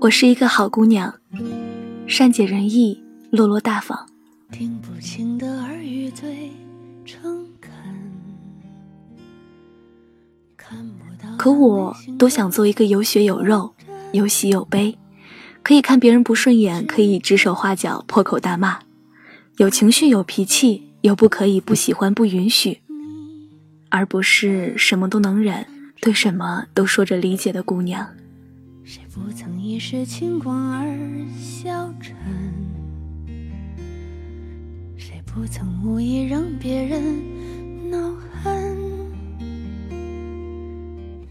我是一个好姑娘，善解人意，落落大方。听不清的耳语最诚恳。可我多想做一个有血有肉、有喜有悲，可以看别人不顺眼，可以指手画脚、破口大骂，有情绪、有脾气，又不可以不喜欢、不允许，而不是什么都能忍，对什么都说着理解的姑娘。谁不曾一时轻狂而消沉？谁不曾无意让别人恼恨？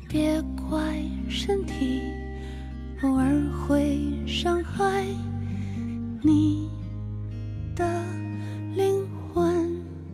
别怪身体偶尔会伤害你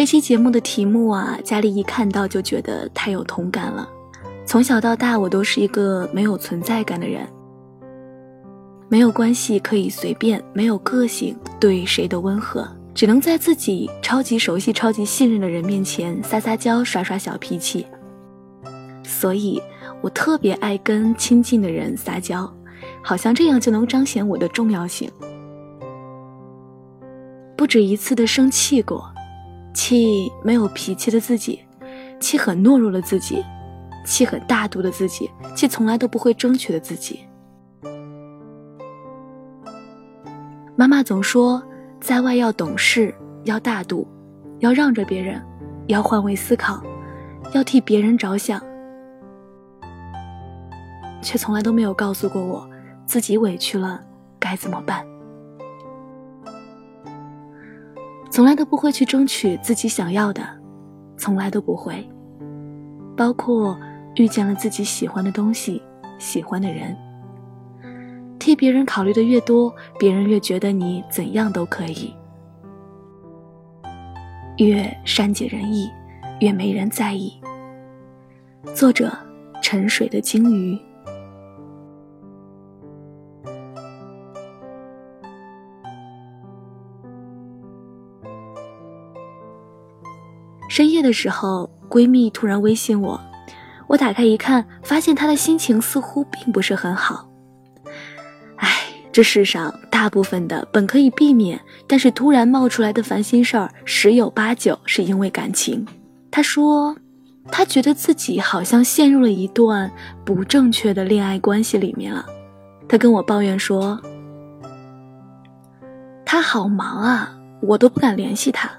这期节目的题目啊，佳丽一看到就觉得太有同感了。从小到大，我都是一个没有存在感的人，没有关系可以随便，没有个性，对谁都温和，只能在自己超级熟悉、超级信任的人面前撒撒娇、耍耍小脾气。所以我特别爱跟亲近的人撒娇，好像这样就能彰显我的重要性。不止一次的生气过。气没有脾气的自己，气很懦弱的自己，气很大度的自己，气从来都不会争取的自己。妈妈总说，在外要懂事，要大度，要让着别人，要换位思考，要替别人着想，却从来都没有告诉过我，自己委屈了该怎么办。从来都不会去争取自己想要的，从来都不会。包括遇见了自己喜欢的东西、喜欢的人，替别人考虑的越多，别人越觉得你怎样都可以，越善解人意，越没人在意。作者：沉水的鲸鱼。的时候，闺蜜突然微信我，我打开一看，发现她的心情似乎并不是很好。唉，这世上大部分的本可以避免，但是突然冒出来的烦心事儿，十有八九是因为感情。她说，她觉得自己好像陷入了一段不正确的恋爱关系里面了。她跟我抱怨说，他好忙啊，我都不敢联系他。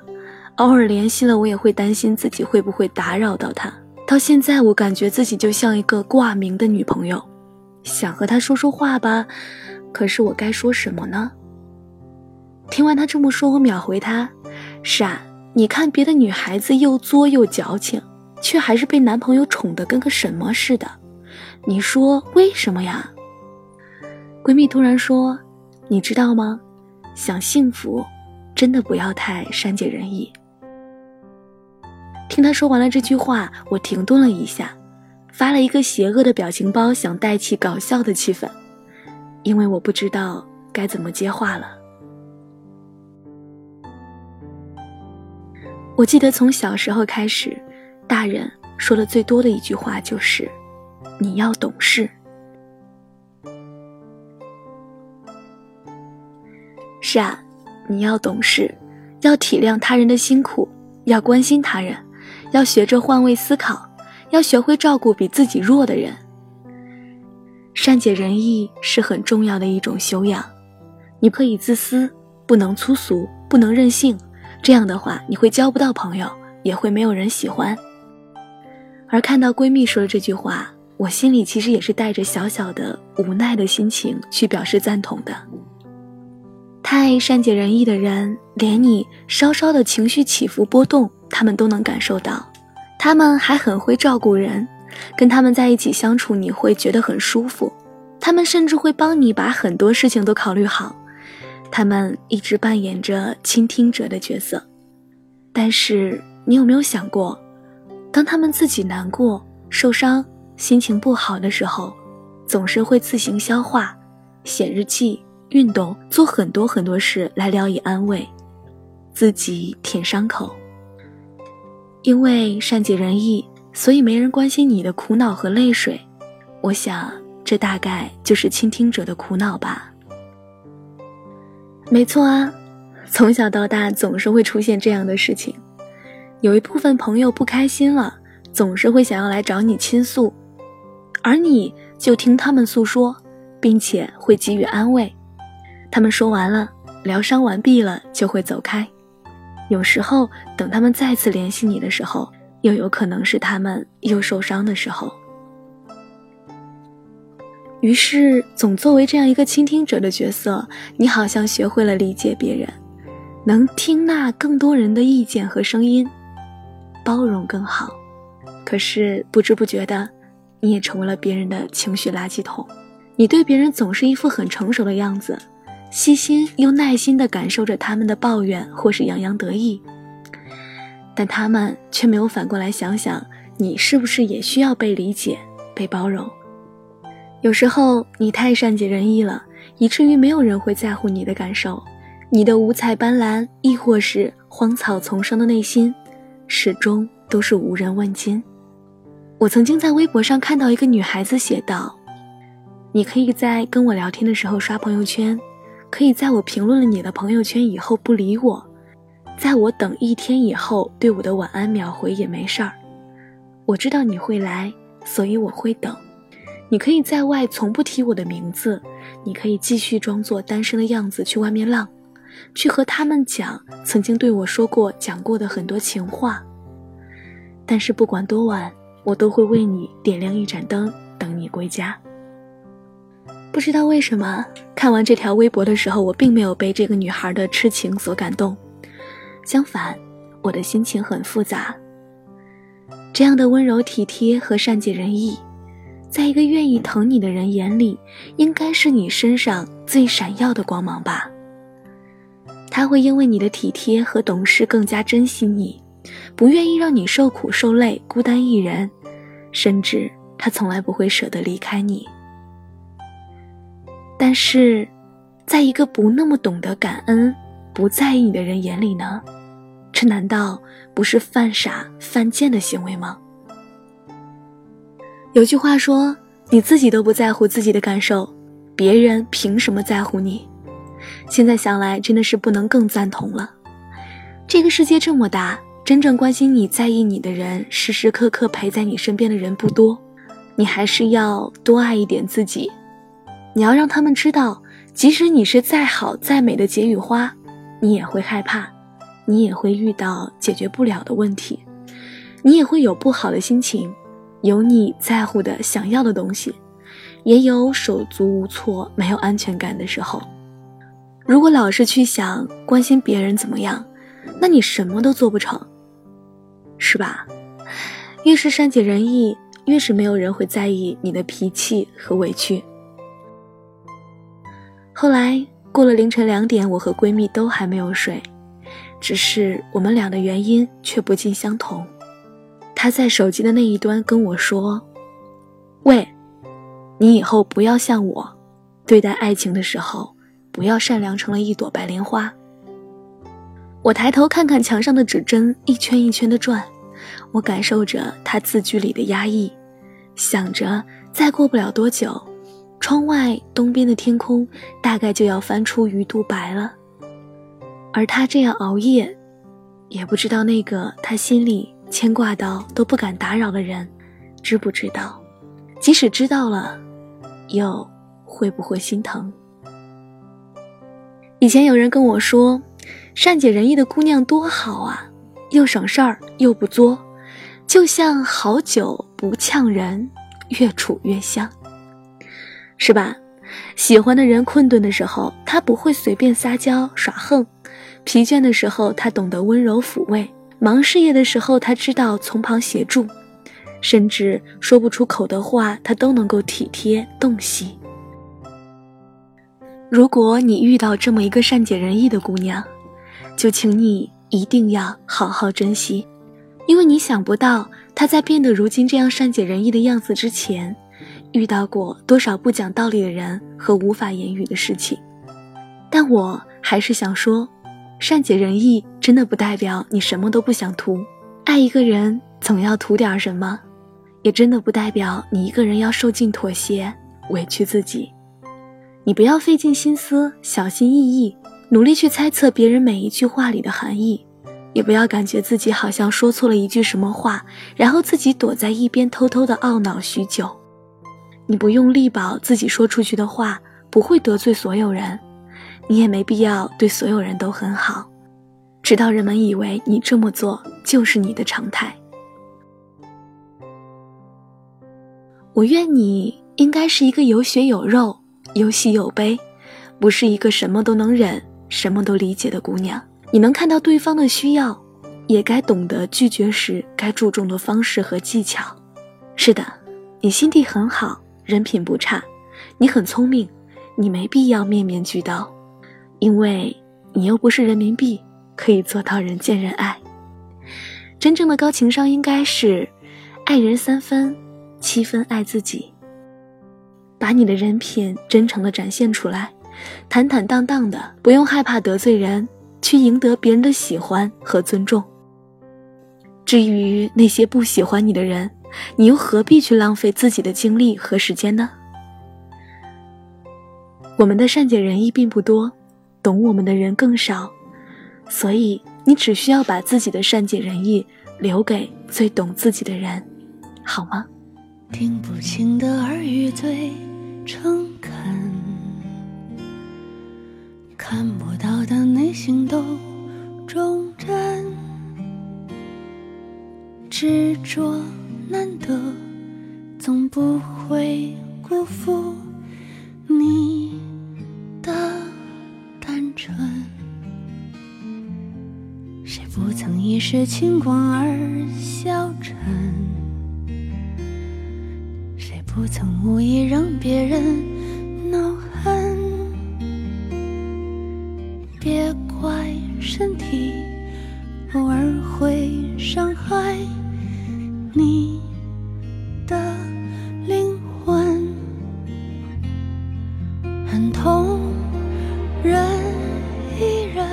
偶尔联系了，我也会担心自己会不会打扰到他。到现在，我感觉自己就像一个挂名的女朋友，想和他说说话吧，可是我该说什么呢？听完他这么说，我秒回他：“傻，你看别的女孩子又作又矫情，却还是被男朋友宠得跟个什么似的，你说为什么呀？”闺蜜突然说：“你知道吗？想幸福，真的不要太善解人意。”听他说完了这句话，我停顿了一下，发了一个邪恶的表情包，想带起搞笑的气氛，因为我不知道该怎么接话了。我记得从小时候开始，大人说的最多的一句话就是：“你要懂事。”是啊，你要懂事，要体谅他人的辛苦，要关心他人。要学着换位思考，要学会照顾比自己弱的人。善解人意是很重要的一种修养。你可以自私，不能粗俗，不能任性。这样的话，你会交不到朋友，也会没有人喜欢。而看到闺蜜说的这句话，我心里其实也是带着小小的无奈的心情去表示赞同的。太善解人意的人，连你稍稍的情绪起伏波动，他们都能感受到。他们还很会照顾人，跟他们在一起相处，你会觉得很舒服。他们甚至会帮你把很多事情都考虑好。他们一直扮演着倾听者的角色。但是，你有没有想过，当他们自己难过、受伤、心情不好的时候，总是会自行消化、写日记。运动，做很多很多事来聊以安慰，自己舔伤口。因为善解人意，所以没人关心你的苦恼和泪水。我想，这大概就是倾听者的苦恼吧。没错啊，从小到大总是会出现这样的事情。有一部分朋友不开心了，总是会想要来找你倾诉，而你就听他们诉说，并且会给予安慰。他们说完了，疗伤完毕了，就会走开。有时候，等他们再次联系你的时候，又有可能是他们又受伤的时候。于是，总作为这样一个倾听者的角色，你好像学会了理解别人，能听纳更多人的意见和声音，包容更好。可是，不知不觉的，你也成为了别人的情绪垃圾桶。你对别人总是一副很成熟的样子。细心又耐心地感受着他们的抱怨或是洋洋得意，但他们却没有反过来想想，你是不是也需要被理解、被包容？有时候你太善解人意了，以至于没有人会在乎你的感受，你的五彩斑斓，亦或是荒草丛生的内心，始终都是无人问津。我曾经在微博上看到一个女孩子写道：“你可以在跟我聊天的时候刷朋友圈。”可以在我评论了你的朋友圈以后不理我，在我等一天以后对我的晚安秒回也没事儿。我知道你会来，所以我会等。你可以在外从不提我的名字，你可以继续装作单身的样子去外面浪，去和他们讲曾经对我说过、讲过的很多情话。但是不管多晚，我都会为你点亮一盏灯，等你归家。不知道为什么，看完这条微博的时候，我并没有被这个女孩的痴情所感动。相反，我的心情很复杂。这样的温柔体贴和善解人意，在一个愿意疼你的人眼里，应该是你身上最闪耀的光芒吧。他会因为你的体贴和懂事更加珍惜你，不愿意让你受苦受累、孤单一人，甚至他从来不会舍得离开你。但是，在一个不那么懂得感恩、不在意你的人眼里呢？这难道不是犯傻、犯贱的行为吗？有句话说：“你自己都不在乎自己的感受，别人凭什么在乎你？”现在想来，真的是不能更赞同了。这个世界这么大，真正关心你、在意你的人，时时刻刻陪在你身边的人不多，你还是要多爱一点自己。你要让他们知道，即使你是再好再美的解语花，你也会害怕，你也会遇到解决不了的问题，你也会有不好的心情，有你在乎的想要的东西，也有手足无措、没有安全感的时候。如果老是去想关心别人怎么样，那你什么都做不成，是吧？越是善解人意，越是没有人会在意你的脾气和委屈。后来过了凌晨两点，我和闺蜜都还没有睡，只是我们俩的原因却不尽相同。她在手机的那一端跟我说：“喂，你以后不要像我，对待爱情的时候不要善良成了一朵白莲花。”我抬头看看墙上的指针一圈一圈的转，我感受着她字句里的压抑，想着再过不了多久。窗外东边的天空大概就要翻出鱼肚白了，而他这样熬夜，也不知道那个他心里牵挂到都不敢打扰的人，知不知道？即使知道了，又会不会心疼？以前有人跟我说，善解人意的姑娘多好啊，又省事儿又不作，就像好酒不呛人，越处越香。是吧？喜欢的人困顿的时候，他不会随便撒娇耍横；疲倦的时候，他懂得温柔抚慰；忙事业的时候，他知道从旁协助；甚至说不出口的话，他都能够体贴洞悉。如果你遇到这么一个善解人意的姑娘，就请你一定要好好珍惜，因为你想不到她在变得如今这样善解人意的样子之前，遇到过多少不讲道理的人和无法言语的事情。但我还是想说，善解人意真的不代表你什么都不想图。爱一个人总要图点什么，也真的不代表你一个人要受尽妥协，委屈自己。你不要费尽心思，小心翼翼，努力去猜测别人每一句话里的含义，也不要感觉自己好像说错了一句什么话，然后自己躲在一边偷偷的懊恼许久。你不用力保自己说出去的话不会得罪所有人，你也没必要对所有人都很好，直到人们以为你这么做就是你的常态。我愿你应该是一个有血有肉。有喜有悲，不是一个什么都能忍、什么都理解的姑娘。你能看到对方的需要，也该懂得拒绝时该注重的方式和技巧。是的，你心地很好，人品不差，你很聪明，你没必要面面俱到，因为你又不是人民币，可以做到人见人爱。真正的高情商应该是，爱人三分，七分爱自己。把你的人品真诚的展现出来，坦坦荡荡的，不用害怕得罪人，去赢得别人的喜欢和尊重。至于那些不喜欢你的人，你又何必去浪费自己的精力和时间呢？我们的善解人意并不多，懂我们的人更少，所以你只需要把自己的善解人意留给最懂自己的人，好吗？听不清的耳语最。诚恳，看不到的内心都忠贞，执着难得，总不会辜负你的单纯。谁不曾一时轻狂而消沉？谁不曾无意让别人恼恨，别怪身体偶尔会伤害你的灵魂，很痛忍一忍。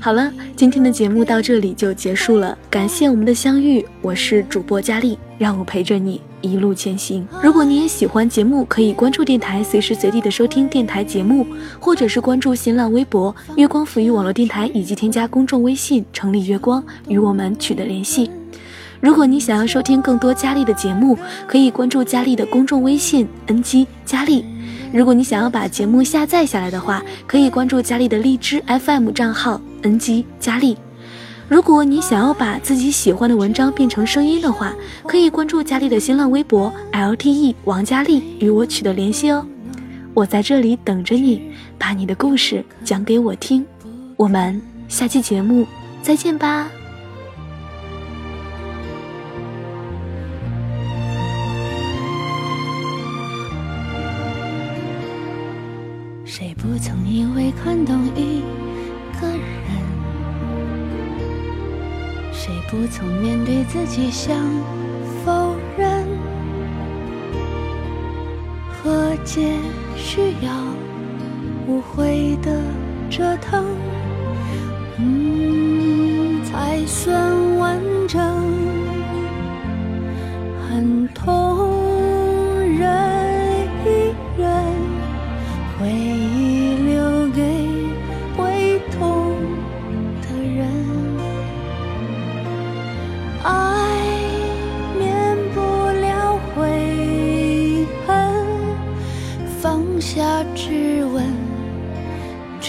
好了，今天的节目到这里就结束了，感谢我们的相遇，我是主播佳丽，让我陪着你。一路前行。如果你也喜欢节目，可以关注电台，随时随地的收听电台节目，或者是关注新浪微博“月光抚育网络电台”，以及添加公众微信“城里月光”与我们取得联系。如果你想要收听更多佳丽的节目，可以关注佳丽的公众微信 “ng 佳丽”。如果你想要把节目下载下来的话，可以关注佳丽的荔枝 FM 账号 “ng 佳丽”。如果你想要把自己喜欢的文章变成声音的话，可以关注佳丽的新浪微博 LTE 王佳丽与我取得联系哦。我在这里等着你，把你的故事讲给我听。我们下期节目再见吧。不曾因为看懂一个人？谁不曾面对自己想否认？和解需要无悔的折腾，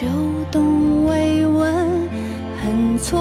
秋冬未闻，恨错。